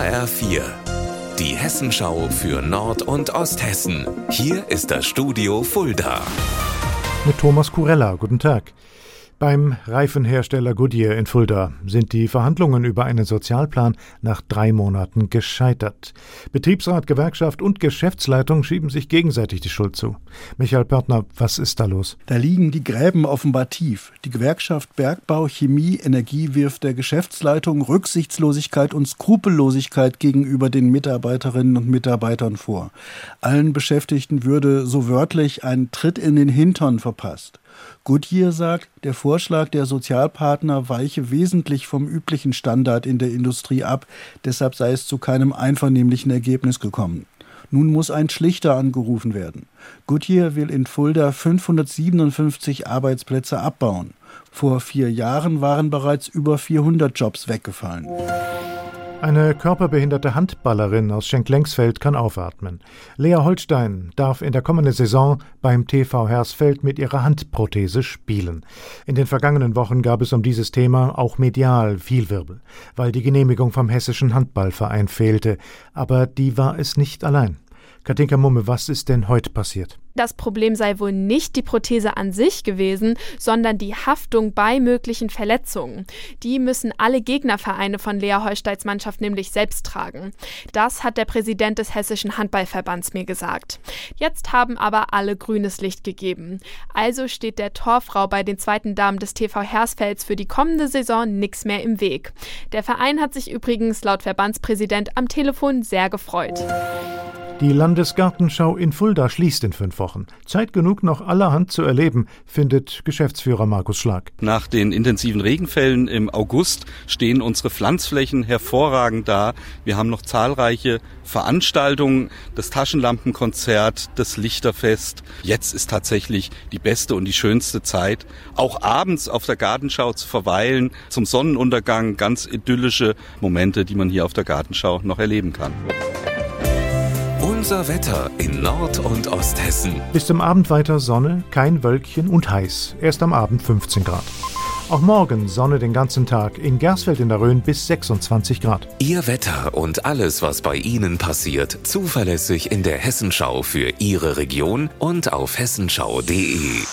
HR4, die Hessenschau für Nord- und Osthessen. Hier ist das Studio Fulda. Mit Thomas Kurella, guten Tag. Beim Reifenhersteller Goodyear in Fulda sind die Verhandlungen über einen Sozialplan nach drei Monaten gescheitert. Betriebsrat, Gewerkschaft und Geschäftsleitung schieben sich gegenseitig die Schuld zu. Michael Pörtner, was ist da los? Da liegen die Gräben offenbar tief. Die Gewerkschaft Bergbau, Chemie, Energie wirft der Geschäftsleitung Rücksichtslosigkeit und Skrupellosigkeit gegenüber den Mitarbeiterinnen und Mitarbeitern vor. Allen Beschäftigten würde so wörtlich ein Tritt in den Hintern verpasst. Goodyear sagt, der Vorschlag der Sozialpartner weiche wesentlich vom üblichen Standard in der Industrie ab, deshalb sei es zu keinem einvernehmlichen Ergebnis gekommen. Nun muss ein Schlichter angerufen werden. Goodyear will in Fulda 557 Arbeitsplätze abbauen. Vor vier Jahren waren bereits über 400 Jobs weggefallen. Eine körperbehinderte Handballerin aus Schenklengsfeld kann aufatmen. Lea Holstein darf in der kommenden Saison beim TV Hersfeld mit ihrer Handprothese spielen. In den vergangenen Wochen gab es um dieses Thema auch medial viel Wirbel, weil die Genehmigung vom Hessischen Handballverein fehlte. Aber die war es nicht allein. Katinka Mumme, was ist denn heute passiert? Das Problem sei wohl nicht die Prothese an sich gewesen, sondern die Haftung bei möglichen Verletzungen. Die müssen alle Gegnervereine von Lea Holsteins Mannschaft nämlich selbst tragen. Das hat der Präsident des Hessischen Handballverbands mir gesagt. Jetzt haben aber alle grünes Licht gegeben. Also steht der Torfrau bei den zweiten Damen des TV Hersfelds für die kommende Saison nichts mehr im Weg. Der Verein hat sich übrigens laut Verbandspräsident am Telefon sehr gefreut. Die Landesgartenschau in Fulda schließt in fünf Wochen. Zeit genug, noch allerhand zu erleben, findet Geschäftsführer Markus Schlag. Nach den intensiven Regenfällen im August stehen unsere Pflanzflächen hervorragend da. Wir haben noch zahlreiche Veranstaltungen, das Taschenlampenkonzert, das Lichterfest. Jetzt ist tatsächlich die beste und die schönste Zeit, auch abends auf der Gartenschau zu verweilen, zum Sonnenuntergang, ganz idyllische Momente, die man hier auf der Gartenschau noch erleben kann. Unser Wetter in Nord- und Osthessen. Bis zum Abend weiter Sonne, kein Wölkchen und heiß. Erst am Abend 15 Grad. Auch morgen Sonne den ganzen Tag. In Gersfeld in der Rhön bis 26 Grad. Ihr Wetter und alles, was bei Ihnen passiert, zuverlässig in der Hessenschau für Ihre Region und auf hessenschau.de.